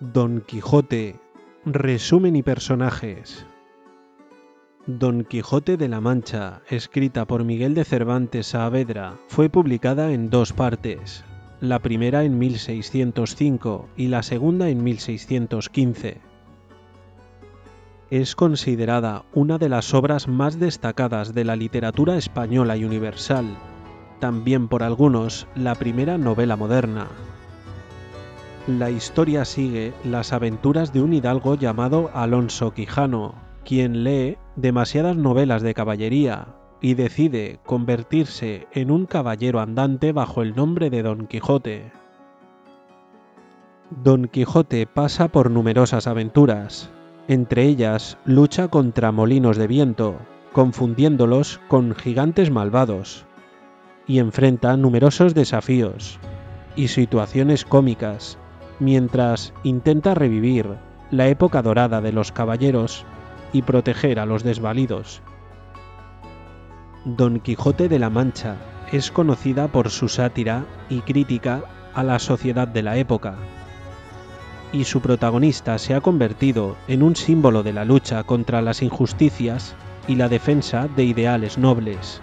Don Quijote. Resumen y personajes. Don Quijote de la Mancha, escrita por Miguel de Cervantes Saavedra, fue publicada en dos partes, la primera en 1605 y la segunda en 1615. Es considerada una de las obras más destacadas de la literatura española y universal, también por algunos la primera novela moderna. La historia sigue las aventuras de un hidalgo llamado Alonso Quijano, quien lee demasiadas novelas de caballería y decide convertirse en un caballero andante bajo el nombre de Don Quijote. Don Quijote pasa por numerosas aventuras, entre ellas lucha contra molinos de viento, confundiéndolos con gigantes malvados, y enfrenta numerosos desafíos y situaciones cómicas mientras intenta revivir la época dorada de los caballeros y proteger a los desvalidos. Don Quijote de la Mancha es conocida por su sátira y crítica a la sociedad de la época, y su protagonista se ha convertido en un símbolo de la lucha contra las injusticias y la defensa de ideales nobles.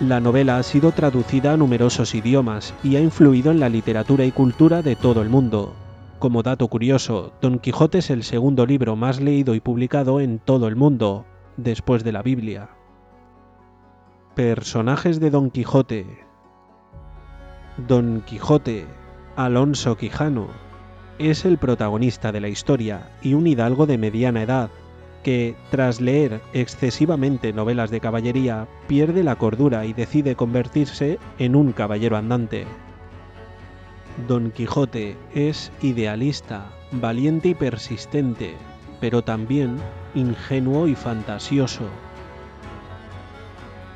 La novela ha sido traducida a numerosos idiomas y ha influido en la literatura y cultura de todo el mundo. Como dato curioso, Don Quijote es el segundo libro más leído y publicado en todo el mundo, después de la Biblia. Personajes de Don Quijote Don Quijote, Alonso Quijano, es el protagonista de la historia y un hidalgo de mediana edad que, tras leer excesivamente novelas de caballería, pierde la cordura y decide convertirse en un caballero andante. Don Quijote es idealista, valiente y persistente, pero también ingenuo y fantasioso.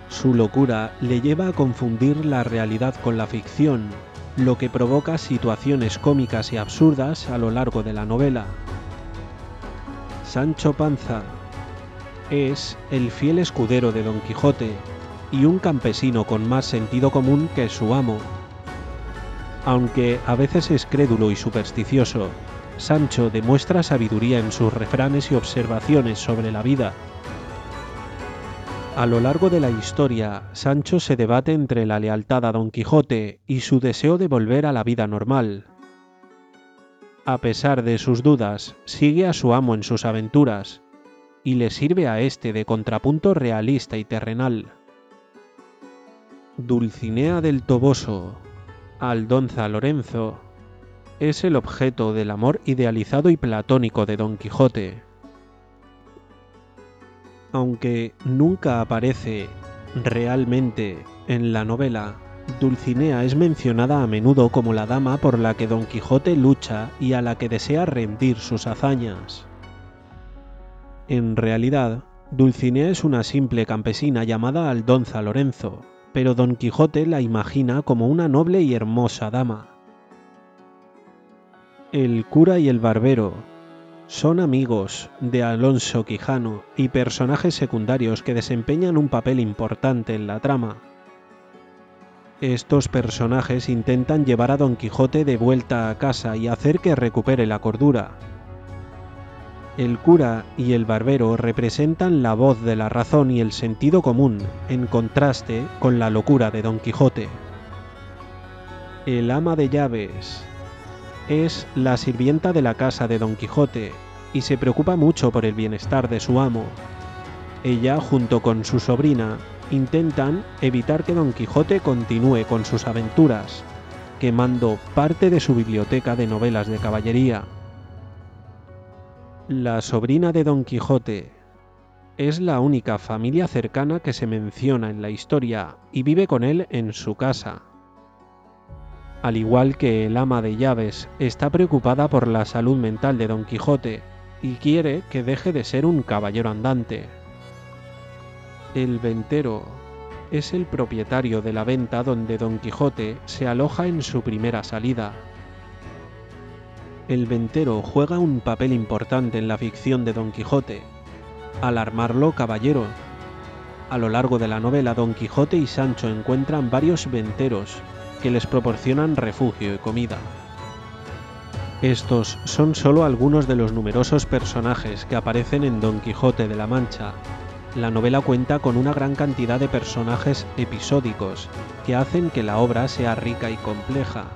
Su locura le lleva a confundir la realidad con la ficción, lo que provoca situaciones cómicas y absurdas a lo largo de la novela. Sancho Panza es el fiel escudero de Don Quijote y un campesino con más sentido común que su amo. Aunque a veces es crédulo y supersticioso, Sancho demuestra sabiduría en sus refranes y observaciones sobre la vida. A lo largo de la historia, Sancho se debate entre la lealtad a Don Quijote y su deseo de volver a la vida normal, a pesar de sus dudas, sigue a su amo en sus aventuras y le sirve a este de contrapunto realista y terrenal. Dulcinea del Toboso, Aldonza Lorenzo, es el objeto del amor idealizado y platónico de Don Quijote. Aunque nunca aparece realmente en la novela, Dulcinea es mencionada a menudo como la dama por la que Don Quijote lucha y a la que desea rendir sus hazañas. En realidad, Dulcinea es una simple campesina llamada Aldonza Lorenzo, pero Don Quijote la imagina como una noble y hermosa dama. El cura y el barbero son amigos de Alonso Quijano y personajes secundarios que desempeñan un papel importante en la trama. Estos personajes intentan llevar a Don Quijote de vuelta a casa y hacer que recupere la cordura. El cura y el barbero representan la voz de la razón y el sentido común, en contraste con la locura de Don Quijote. El ama de llaves es la sirvienta de la casa de Don Quijote y se preocupa mucho por el bienestar de su amo. Ella, junto con su sobrina, intentan evitar que Don Quijote continúe con sus aventuras, quemando parte de su biblioteca de novelas de caballería. La sobrina de Don Quijote es la única familia cercana que se menciona en la historia y vive con él en su casa. Al igual que el ama de llaves, está preocupada por la salud mental de Don Quijote y quiere que deje de ser un caballero andante. El ventero es el propietario de la venta donde Don Quijote se aloja en su primera salida. El ventero juega un papel importante en la ficción de Don Quijote, al armarlo caballero. A lo largo de la novela Don Quijote y Sancho encuentran varios venteros que les proporcionan refugio y comida. Estos son solo algunos de los numerosos personajes que aparecen en Don Quijote de la Mancha. La novela cuenta con una gran cantidad de personajes episódicos que hacen que la obra sea rica y compleja.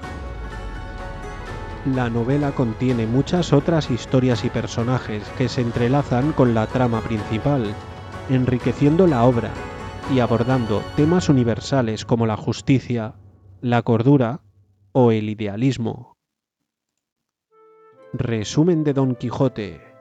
La novela contiene muchas otras historias y personajes que se entrelazan con la trama principal, enriqueciendo la obra y abordando temas universales como la justicia, la cordura o el idealismo. Resumen de Don Quijote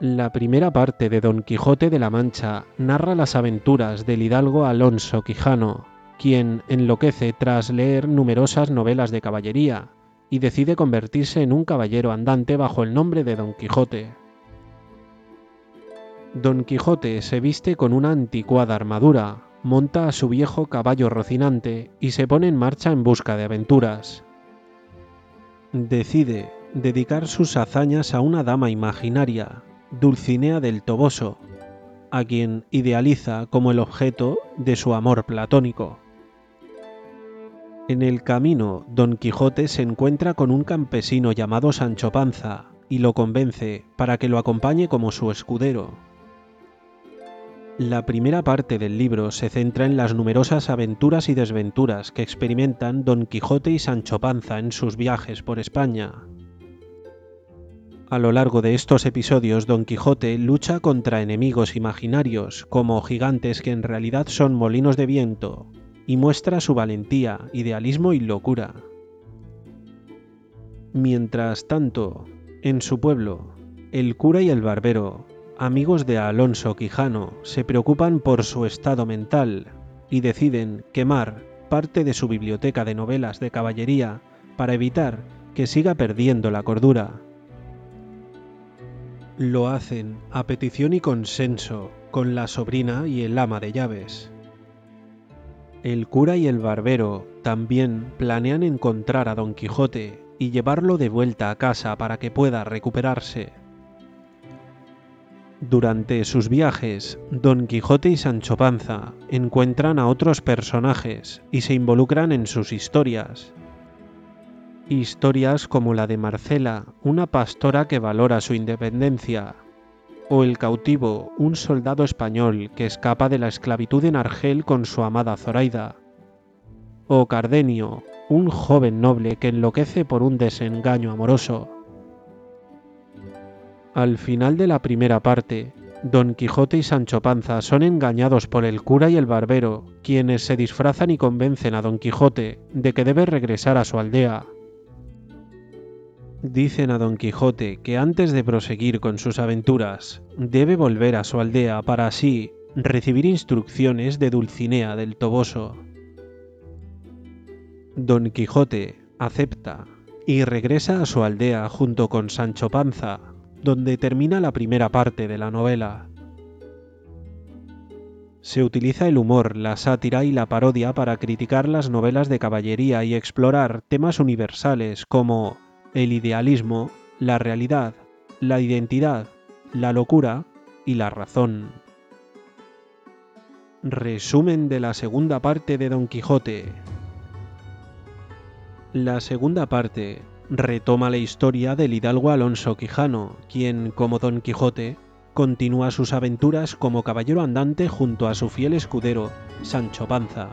La primera parte de Don Quijote de la Mancha narra las aventuras del hidalgo Alonso Quijano, quien enloquece tras leer numerosas novelas de caballería y decide convertirse en un caballero andante bajo el nombre de Don Quijote. Don Quijote se viste con una anticuada armadura, monta a su viejo caballo rocinante y se pone en marcha en busca de aventuras decide dedicar sus hazañas a una dama imaginaria, Dulcinea del Toboso, a quien idealiza como el objeto de su amor platónico. En el camino, Don Quijote se encuentra con un campesino llamado Sancho Panza y lo convence para que lo acompañe como su escudero. La primera parte del libro se centra en las numerosas aventuras y desventuras que experimentan Don Quijote y Sancho Panza en sus viajes por España. A lo largo de estos episodios, Don Quijote lucha contra enemigos imaginarios, como gigantes que en realidad son molinos de viento, y muestra su valentía, idealismo y locura. Mientras tanto, en su pueblo, el cura y el barbero amigos de Alonso Quijano se preocupan por su estado mental y deciden quemar parte de su biblioteca de novelas de caballería para evitar que siga perdiendo la cordura. Lo hacen a petición y consenso con la sobrina y el ama de llaves. El cura y el barbero también planean encontrar a Don Quijote y llevarlo de vuelta a casa para que pueda recuperarse. Durante sus viajes, Don Quijote y Sancho Panza encuentran a otros personajes y se involucran en sus historias. Historias como la de Marcela, una pastora que valora su independencia, o El cautivo, un soldado español que escapa de la esclavitud en Argel con su amada Zoraida, o Cardenio, un joven noble que enloquece por un desengaño amoroso. Al final de la primera parte, Don Quijote y Sancho Panza son engañados por el cura y el barbero, quienes se disfrazan y convencen a Don Quijote de que debe regresar a su aldea. Dicen a Don Quijote que antes de proseguir con sus aventuras, debe volver a su aldea para así recibir instrucciones de Dulcinea del Toboso. Don Quijote acepta y regresa a su aldea junto con Sancho Panza, donde termina la primera parte de la novela. Se utiliza el humor, la sátira y la parodia para criticar las novelas de caballería y explorar temas universales como el idealismo, la realidad, la identidad, la locura y la razón. Resumen de la segunda parte de Don Quijote. La segunda parte retoma la historia del hidalgo Alonso Quijano, quien, como Don Quijote, continúa sus aventuras como caballero andante junto a su fiel escudero, Sancho Panza.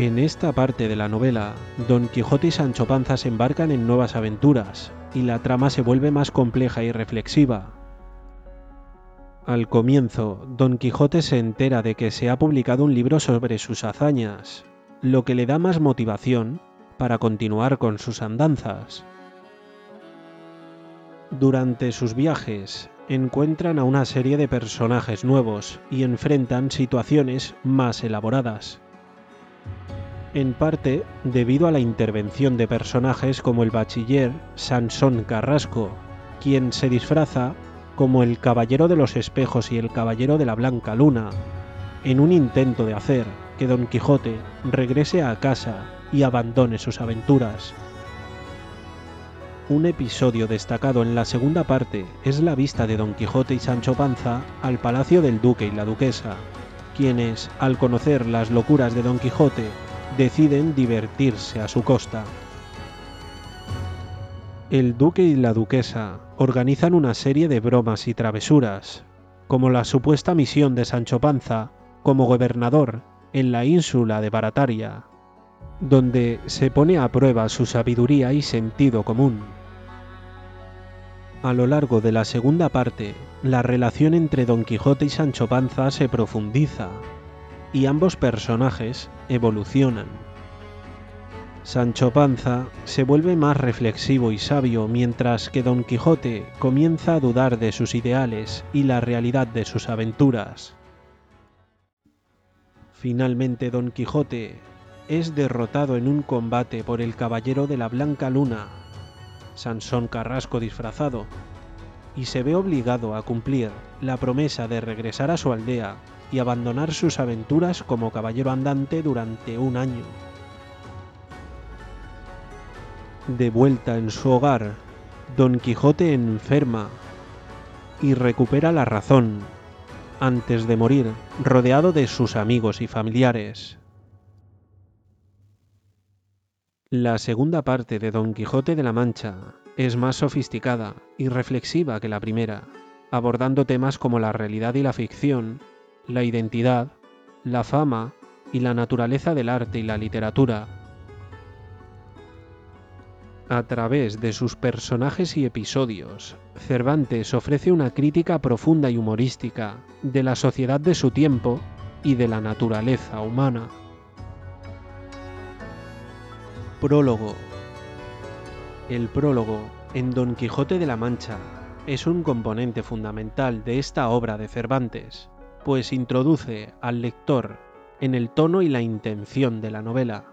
En esta parte de la novela, Don Quijote y Sancho Panza se embarcan en nuevas aventuras, y la trama se vuelve más compleja y reflexiva. Al comienzo, Don Quijote se entera de que se ha publicado un libro sobre sus hazañas, lo que le da más motivación para continuar con sus andanzas. Durante sus viajes encuentran a una serie de personajes nuevos y enfrentan situaciones más elaboradas. En parte debido a la intervención de personajes como el bachiller Sansón Carrasco, quien se disfraza como el Caballero de los Espejos y el Caballero de la Blanca Luna, en un intento de hacer que Don Quijote regrese a casa y abandone sus aventuras. Un episodio destacado en la segunda parte es la vista de Don Quijote y Sancho Panza al palacio del duque y la duquesa, quienes, al conocer las locuras de Don Quijote, deciden divertirse a su costa. El duque y la duquesa organizan una serie de bromas y travesuras, como la supuesta misión de Sancho Panza como gobernador en la ínsula de Barataria, donde se pone a prueba su sabiduría y sentido común. A lo largo de la segunda parte, la relación entre Don Quijote y Sancho Panza se profundiza, y ambos personajes evolucionan. Sancho Panza se vuelve más reflexivo y sabio mientras que Don Quijote comienza a dudar de sus ideales y la realidad de sus aventuras. Finalmente Don Quijote es derrotado en un combate por el Caballero de la Blanca Luna, Sansón Carrasco disfrazado, y se ve obligado a cumplir la promesa de regresar a su aldea y abandonar sus aventuras como caballero andante durante un año. De vuelta en su hogar, Don Quijote enferma y recupera la razón antes de morir, rodeado de sus amigos y familiares. La segunda parte de Don Quijote de la Mancha es más sofisticada y reflexiva que la primera, abordando temas como la realidad y la ficción, la identidad, la fama y la naturaleza del arte y la literatura, a través de sus personajes y episodios, Cervantes ofrece una crítica profunda y humorística de la sociedad de su tiempo y de la naturaleza humana. Prólogo. El prólogo en Don Quijote de la Mancha es un componente fundamental de esta obra de Cervantes, pues introduce al lector en el tono y la intención de la novela.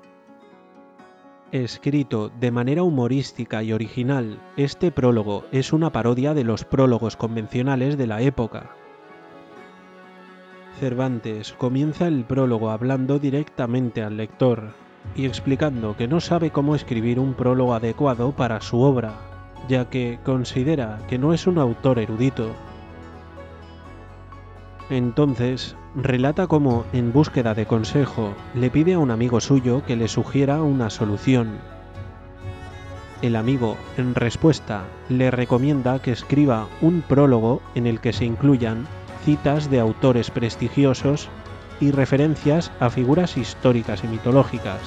Escrito de manera humorística y original, este prólogo es una parodia de los prólogos convencionales de la época. Cervantes comienza el prólogo hablando directamente al lector y explicando que no sabe cómo escribir un prólogo adecuado para su obra, ya que considera que no es un autor erudito. Entonces relata cómo, en búsqueda de consejo, le pide a un amigo suyo que le sugiera una solución. El amigo, en respuesta, le recomienda que escriba un prólogo en el que se incluyan citas de autores prestigiosos y referencias a figuras históricas y mitológicas,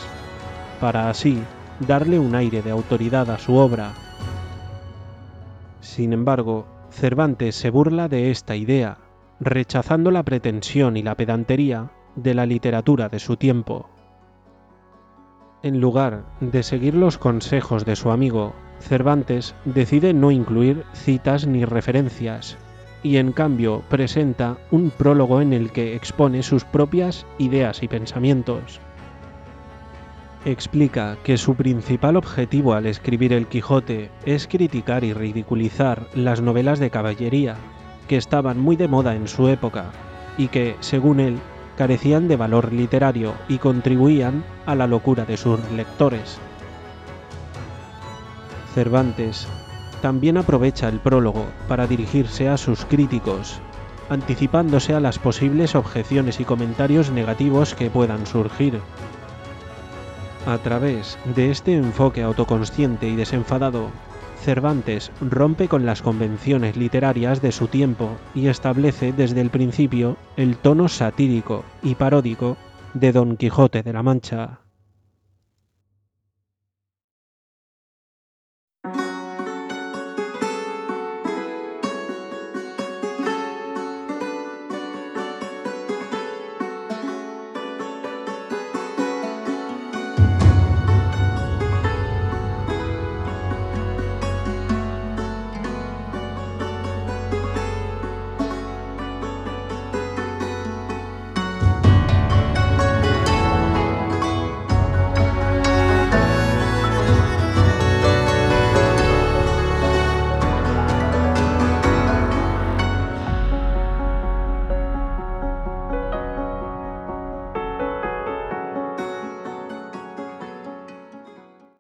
para así darle un aire de autoridad a su obra. Sin embargo, Cervantes se burla de esta idea rechazando la pretensión y la pedantería de la literatura de su tiempo. En lugar de seguir los consejos de su amigo, Cervantes decide no incluir citas ni referencias, y en cambio presenta un prólogo en el que expone sus propias ideas y pensamientos. Explica que su principal objetivo al escribir El Quijote es criticar y ridiculizar las novelas de caballería, que estaban muy de moda en su época y que, según él, carecían de valor literario y contribuían a la locura de sus lectores. Cervantes también aprovecha el prólogo para dirigirse a sus críticos, anticipándose a las posibles objeciones y comentarios negativos que puedan surgir. A través de este enfoque autoconsciente y desenfadado, Cervantes rompe con las convenciones literarias de su tiempo y establece desde el principio el tono satírico y paródico de Don Quijote de la Mancha.